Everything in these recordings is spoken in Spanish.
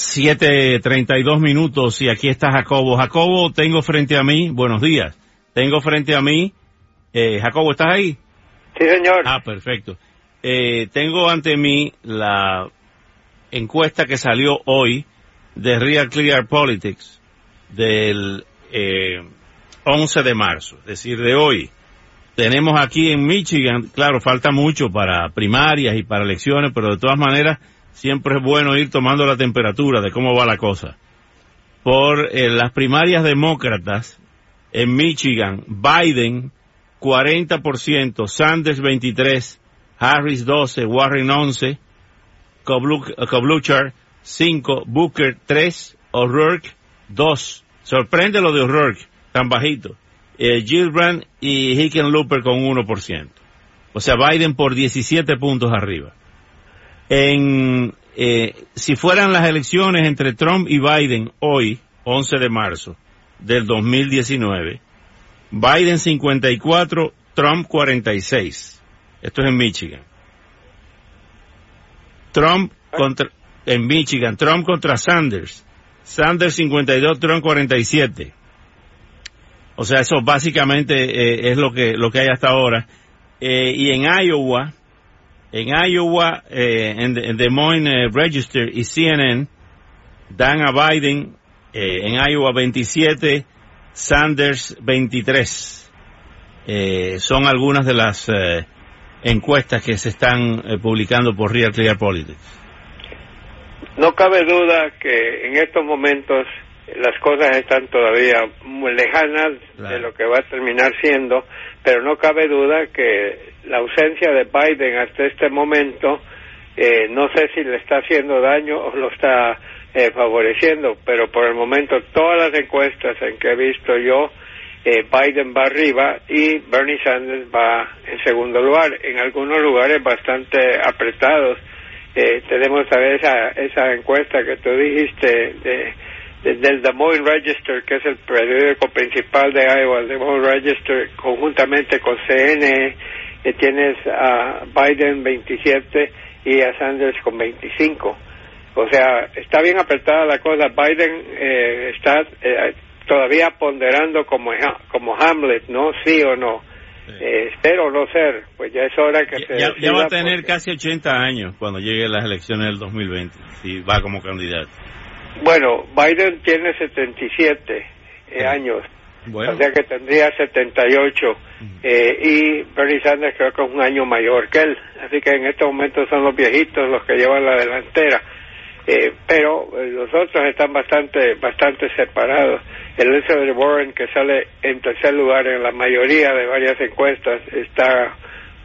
7.32 minutos y aquí está Jacobo. Jacobo, tengo frente a mí, buenos días, tengo frente a mí, eh, Jacobo, ¿estás ahí? Sí, señor. Ah, perfecto. Eh, tengo ante mí la encuesta que salió hoy de Real Clear Politics del eh, 11 de marzo, es decir, de hoy. Tenemos aquí en Michigan, claro, falta mucho para primarias y para elecciones, pero de todas maneras siempre es bueno ir tomando la temperatura de cómo va la cosa. Por eh, las primarias demócratas en Michigan, Biden 40%, Sanders 23, Harris 12, Warren 11, Kobluchar 5, Booker 3, O'Rourke 2. Sorprende lo de O'Rourke, tan bajito. Eh, Gilbrand y Hickenlooper con 1%. O sea, Biden por 17 puntos arriba en eh, si fueran las elecciones entre Trump y Biden hoy, 11 de marzo del 2019, Biden 54, Trump 46. Esto es en Michigan. Trump contra, en Michigan, Trump contra Sanders. Sanders 52, Trump 47. O sea, eso básicamente eh, es lo que, lo que hay hasta ahora. Eh, y en Iowa, en Iowa, eh, en, Des Moines eh, Register y CNN dan a Biden eh, en Iowa 27, Sanders 23. Eh, son algunas de las encuestas que se están publicando por Real Clear Politics. No cabe duda que en estos momentos las cosas están todavía muy lejanas claro. de lo que va a terminar siendo, pero no cabe duda que la ausencia de Biden hasta este momento, eh, no sé si le está haciendo daño o lo está eh, favoreciendo, pero por el momento todas las encuestas en que he visto yo, eh, Biden va arriba y Bernie Sanders va en segundo lugar, en algunos lugares bastante apretados. Eh, tenemos a ver esa, esa encuesta que tú dijiste de, del Des Moines Register, que es el periódico principal de Iowa, el Des Moines Register, conjuntamente con CNN, que tienes a Biden 27 y a Sanders con 25. O sea, está bien apretada la cosa. Biden eh, está eh, todavía ponderando como, como Hamlet, ¿no? Sí o no. Sí. Eh, espero no ser, pues ya es hora que ya, se. Ya, ya va a tener porque... casi 80 años cuando lleguen las elecciones del 2020, si va como candidato. Bueno, Biden tiene 77 sí. años bueno. O sea que tendría 78 uh -huh. eh, y Bernie Sanders creo que es un año mayor que él. Así que en estos momentos son los viejitos los que llevan la delantera. Eh, pero eh, los otros están bastante bastante separados. Elizabeth Warren, que sale en tercer lugar en la mayoría de varias encuestas, está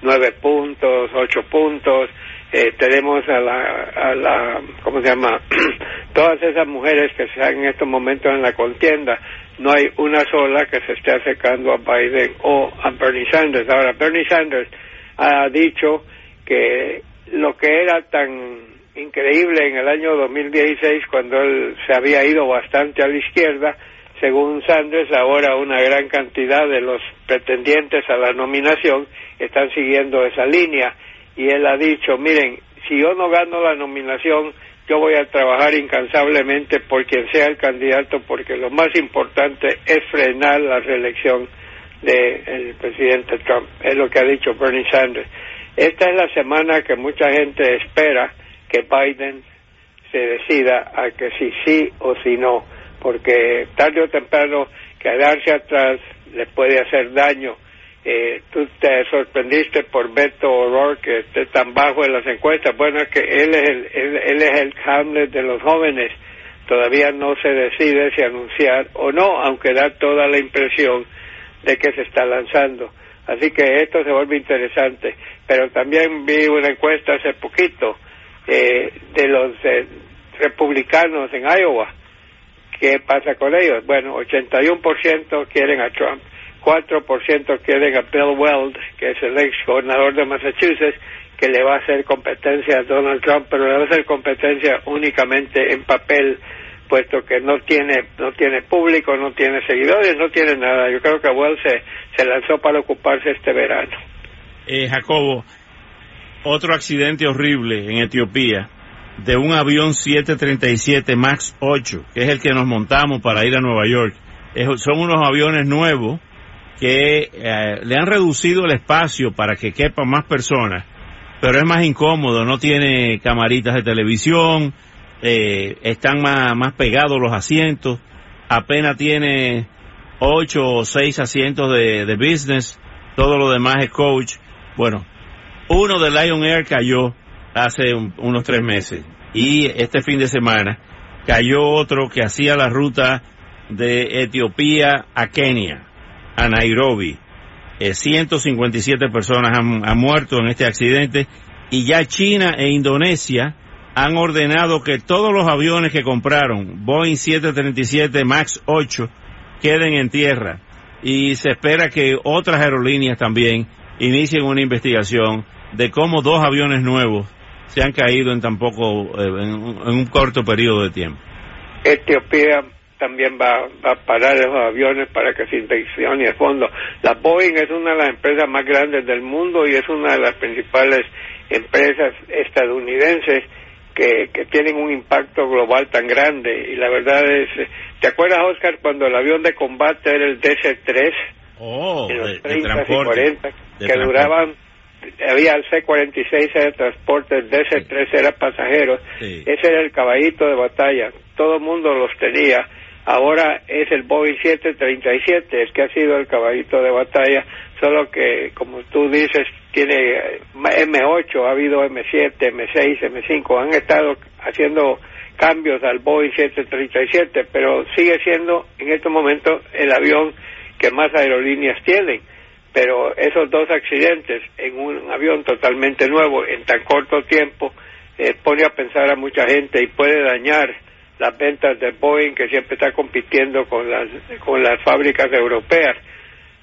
nueve puntos, ocho puntos. Eh, tenemos a la, a la, ¿cómo se llama? Esas mujeres que están en estos momentos en la contienda no hay una sola que se esté acercando a Biden o a Bernie Sanders. Ahora, Bernie Sanders ha dicho que lo que era tan increíble en el año 2016, cuando él se había ido bastante a la izquierda, según Sanders, ahora una gran cantidad de los pretendientes a la nominación están siguiendo esa línea. Y él ha dicho, miren, si yo no gano la nominación, yo voy a trabajar incansablemente por quien sea el candidato porque lo más importante es frenar la reelección del de presidente Trump. Es lo que ha dicho Bernie Sanders. Esta es la semana que mucha gente espera que Biden se decida a que si sí o si no, porque tarde o temprano quedarse atrás le puede hacer daño eh, tú te sorprendiste por Beto O'Rourke que esté tan bajo en las encuestas. Bueno, es que él es el, él, es el Hamlet de los jóvenes. Todavía no se decide si anunciar o no, aunque da toda la impresión de que se está lanzando. Así que esto se vuelve interesante. Pero también vi una encuesta hace poquito eh, de los eh, republicanos en Iowa ¿qué pasa con ellos? Bueno, 81% quieren a Trump, 4% quieren a Bill Weld, que es el ex gobernador de Massachusetts, que le va a hacer competencia a Donald Trump, pero le va a hacer competencia únicamente en papel, puesto que no tiene no tiene público, no tiene seguidores, no tiene nada. Yo creo que Weld se, se lanzó para ocuparse este verano. Eh, Jacobo, otro accidente horrible en Etiopía de un avión 737 MAX 8, que es el que nos montamos para ir a Nueva York. son unos aviones nuevos que eh, le han reducido el espacio para que quepan más personas, pero es más incómodo, no tiene camaritas de televisión, eh, están más, más pegados los asientos, apenas tiene 8 o 6 asientos de, de business, todo lo demás es coach. Bueno, uno de Lion Air cayó hace unos tres meses y este fin de semana cayó otro que hacía la ruta de Etiopía a Kenia, a Nairobi. 157 eh, personas han, han, muerto en este accidente y ya China e Indonesia han ordenado que todos los aviones que compraron, Boeing 737 MAX 8, queden en tierra y se espera que otras aerolíneas también inicien una investigación de cómo dos aviones nuevos se han caído en tan poco, eh, en, un corto periodo de tiempo. Etiopía también va, a parar esos aviones para que se inspeccione el fondo. La Boeing es una de las empresas más grandes del mundo y es una de las principales empresas estadounidenses que, que tienen un impacto global tan grande. Y la verdad es, ¿te acuerdas, Oscar, cuando el avión de combate era el DC-3? Oh, en los 30 y 40, que duraban había el C-46 era transporte, el DC-3 era pasajeros, ese era el caballito de batalla, todo el mundo los tenía, ahora es el Boeing 737 el que ha sido el caballito de batalla, solo que como tú dices tiene M8, ha habido M7, M6, M5, han estado haciendo cambios al Boeing 737, pero sigue siendo en este momento el avión que más aerolíneas tienen. Pero esos dos accidentes en un avión totalmente nuevo en tan corto tiempo eh, pone a pensar a mucha gente y puede dañar las ventas de Boeing que siempre está compitiendo con las con las fábricas europeas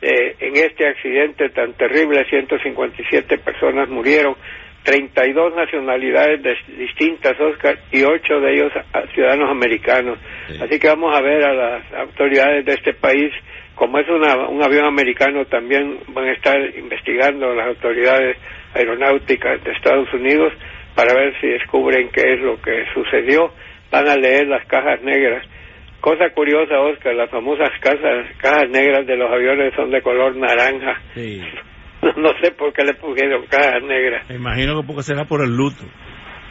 eh, en este accidente tan terrible 157 personas murieron 32 nacionalidades distintas, Oscar, y 8 de ellos ciudadanos americanos. Así que vamos a ver a las autoridades de este país como es un avión americano, también van a estar investigando las autoridades aeronáuticas de Estados Unidos para ver si descubren qué es lo que sucedió. Van a leer las cajas negras. Cosa curiosa, Oscar, las famosas cajas, cajas negras de los aviones son de color naranja. No, sé por qué le pusieron cajas negras. Me imagino que porque será por el luto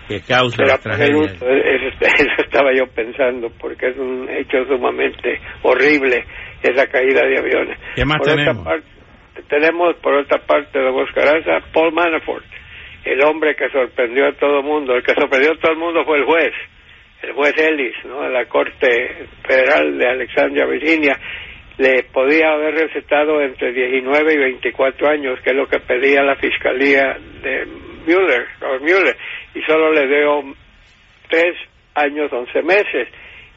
que causa la tragedia. eso estaba yo pensando, porque es un hecho sumamente horrible esa caída de aviones. ¿Qué más por tenemos? Parte, tenemos por otra parte de Boscaraza Paul Manafort, el hombre que sorprendió a todo el mundo. El que sorprendió a todo el mundo fue el juez, el juez Ellis, ¿no? de la Corte Federal de Alexandria, Virginia. Le podía haber recetado entre 19 y 24 años, que es lo que pedía la fiscalía de Mueller, Mueller y solo le dio tres años, once meses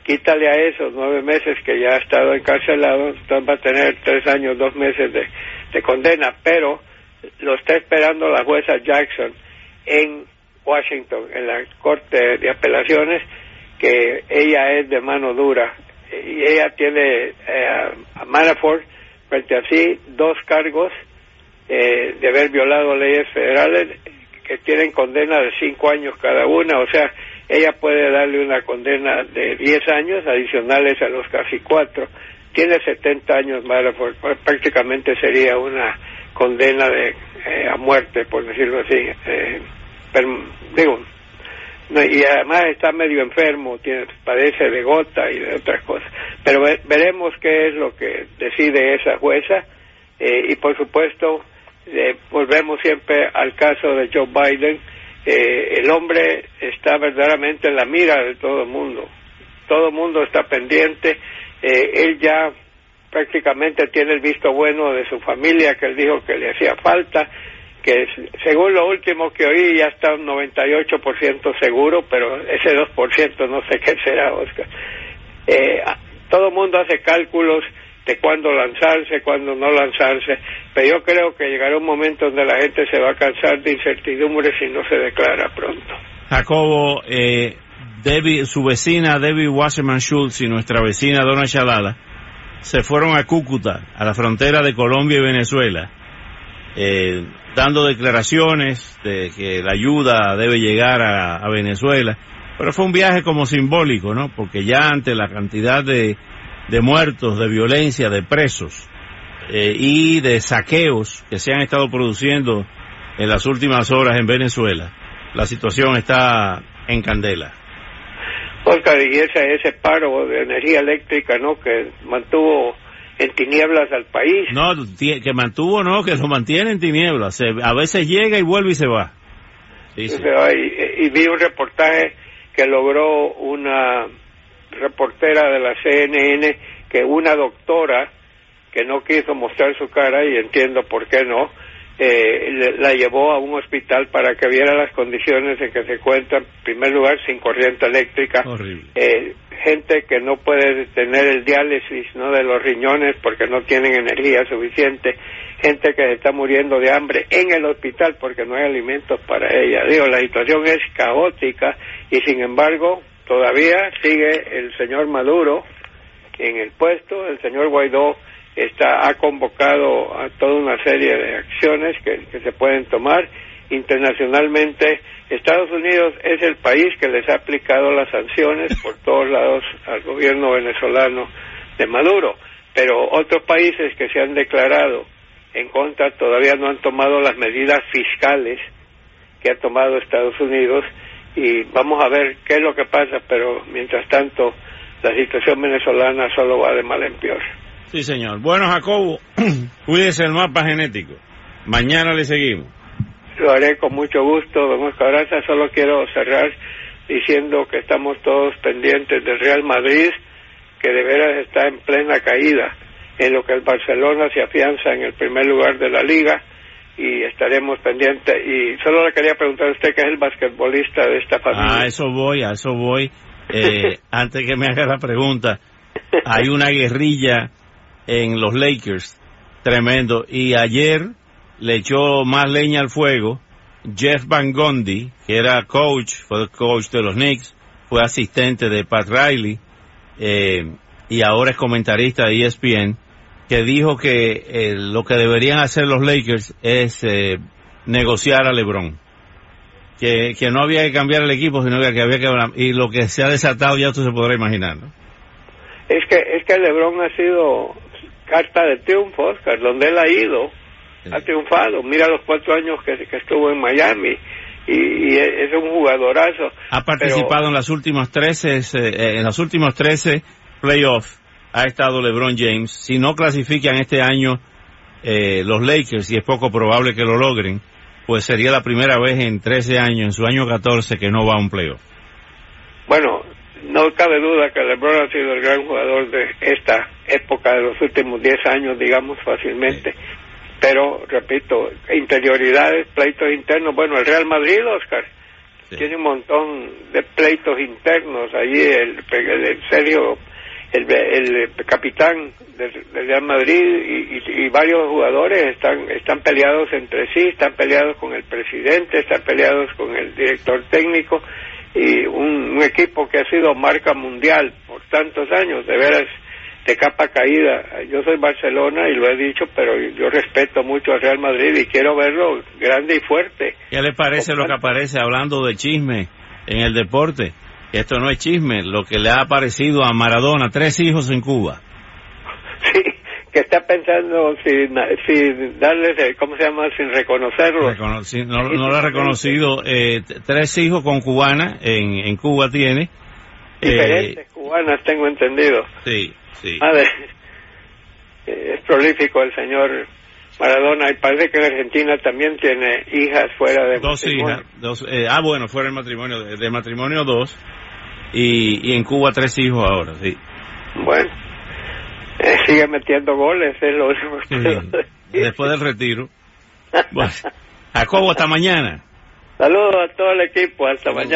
quítale a esos nueve meses que ya ha estado encarcelado, entonces va a tener tres años, dos meses de, condena, pero lo está esperando la jueza Jackson en Washington, en la Corte de Apelaciones, que ella es de mano dura y ella tiene eh, a Manafort frente a sí dos cargos eh, de haber violado leyes federales que tienen condena de cinco años cada una, o sea, ella puede darle una condena de 10 años adicionales a los casi cuatro. Tiene 70 años, pues, prácticamente sería una condena de eh, a muerte, por decirlo así. Eh, digo, y además está medio enfermo, tiene, padece de gota y de otras cosas. Pero veremos qué es lo que decide esa jueza eh, y por supuesto volvemos siempre al caso de Joe Biden eh, el hombre está verdaderamente en la mira de todo el mundo. Todo el mundo está pendiente. Eh, él ya prácticamente tiene el visto bueno de su familia, que él dijo que le hacía falta, que según lo último que oí ya está un 98% seguro, pero ese 2% no sé qué será, Oscar. Eh, el mundo hace cálculos de cuándo lanzarse, cuándo no lanzarse, pero yo creo que llegará un momento donde la gente se va a cansar de incertidumbre si no se declara pronto. Jacobo, eh, Debbie, su vecina Debbie Wasserman Schultz y nuestra vecina Donna Chalala se fueron a Cúcuta, a la frontera de Colombia y Venezuela, eh, dando declaraciones de que la ayuda debe llegar a, Venezuela. Pero fue un viaje como simbólico, ¿no? Porque ya ante la cantidad de, de muertos, de violencia, de presos eh, y de saqueos que se han estado produciendo en las últimas horas en Venezuela, la situación está en candela. Oscar, y ese, ese paro de energía eléctrica, ¿no? Que mantuvo en tinieblas al país. No, que mantuvo, no, que lo mantiene en tinieblas. a veces llega y vuelve y se va. y, y, vi un reportaje que logró una reportera de la CNN que una doctora que no quiso mostrar su cara y entiendo por qué no, eh, la llevó a un hospital para que viera las condiciones en que se encuentra, en primer lugar, sin corriente eléctrica, eh, gente que no puede tener el diálisis no de los riñones porque no tienen energía suficiente, gente que se está muriendo de hambre en el hospital porque no hay alimentos para ella. Digo, la situación es caótica y sin embargo todavía sigue el señor Maduro en el puesto, el señor Guaidó está, ha convocado a toda una serie de acciones que, se pueden tomar internacionalmente. Estados Unidos es el país que les ha aplicado las sanciones por todos lados al gobierno venezolano de Maduro, pero otros países que se han declarado en contra todavía no han tomado las medidas fiscales que ha tomado Estados Unidos y vamos a ver qué es lo que pasa, pero mientras tanto la situación venezolana solo va de mal en peor. Sí, señor. Bueno, Jacobo, cuídese el mapa genético. Mañana le seguimos. Lo haré con mucho gusto, don Oscar Solo quiero cerrar diciendo que estamos todos pendientes del Real Madrid, que de veras está en plena caída, en lo que el Barcelona se afianza en el primer lugar de la liga y estaremos pendientes. Y solo le quería preguntar a usted, que es el basquetbolista de esta familia. A eso voy, a eso voy. Eh, antes que me haga la pregunta, hay una guerrilla en los Lakers, tremendo. Y ayer le echó más leña al fuego Jeff Van Gundy, que era coach, fue coach de los Knicks, fue asistente de Pat Riley, eh, y ahora es comentarista de ESPN, que dijo que eh, lo que deberían hacer los Lakers es eh, negociar a LeBron. Que, que no había que cambiar el equipo, sino que había que... Y lo que se ha desatado ya usted se podrá imaginar. Es que, es que LeBron ha sido carta de triunfo, Oscar, donde él ha ido, ha triunfado. Mira los cuatro años que, estuvo en Miami y, es un jugadorazo. Ha participado en las últimas 13, eh, en los últimos 13 playoffs. Ha estado LeBron James. Si no clasifican este año eh, los Lakers, y es poco probable que lo logren, pues sería la primera vez en 13 años, en su año 14, que no va a un playoff. Bueno, no cabe duda que LeBron ha sido el gran jugador de esta época de los últimos 10 años, digamos fácilmente. Pero, repito, interioridades, pleitos internos. Bueno, el Real Madrid, Oscar, tiene un montón de pleitos internos. Allí, el, el, serio, el, el capitán del, Real Madrid y, y, varios jugadores están, están peleados entre sí, están peleados con el presidente, están peleados con el director técnico y un, equipo que ha sido marca mundial por tantos años, de veras de capa caída. Yo soy Barcelona y lo he dicho, pero yo respeto mucho al Real Madrid y quiero verlo grande y fuerte. ¿Qué le parece lo que aparece hablando de chisme en el deporte? Esto no es chisme, lo que le ha aparecido a Maradona, tres hijos en Cuba. Que está pensando sin, sin darle, ¿cómo se llama? Sin reconocerlo. no, lo ha reconocido. Eh, tres hijos con cubana, en, en Cuba tiene. Diferentes eh, cubanas, tengo entendido. Sí, sí. es prolífico el señor Maradona y parece que en Argentina también tiene hijas fuera de dos hijas dos, eh, ah bueno fuera del matrimonio de, matrimonio dos y, y en Cuba tres hijos ahora sí bueno eh, sigue metiendo goles, es lo Después del retiro. Bueno, Jacobo, hasta mañana. Saludos a todo el equipo, hasta mañana.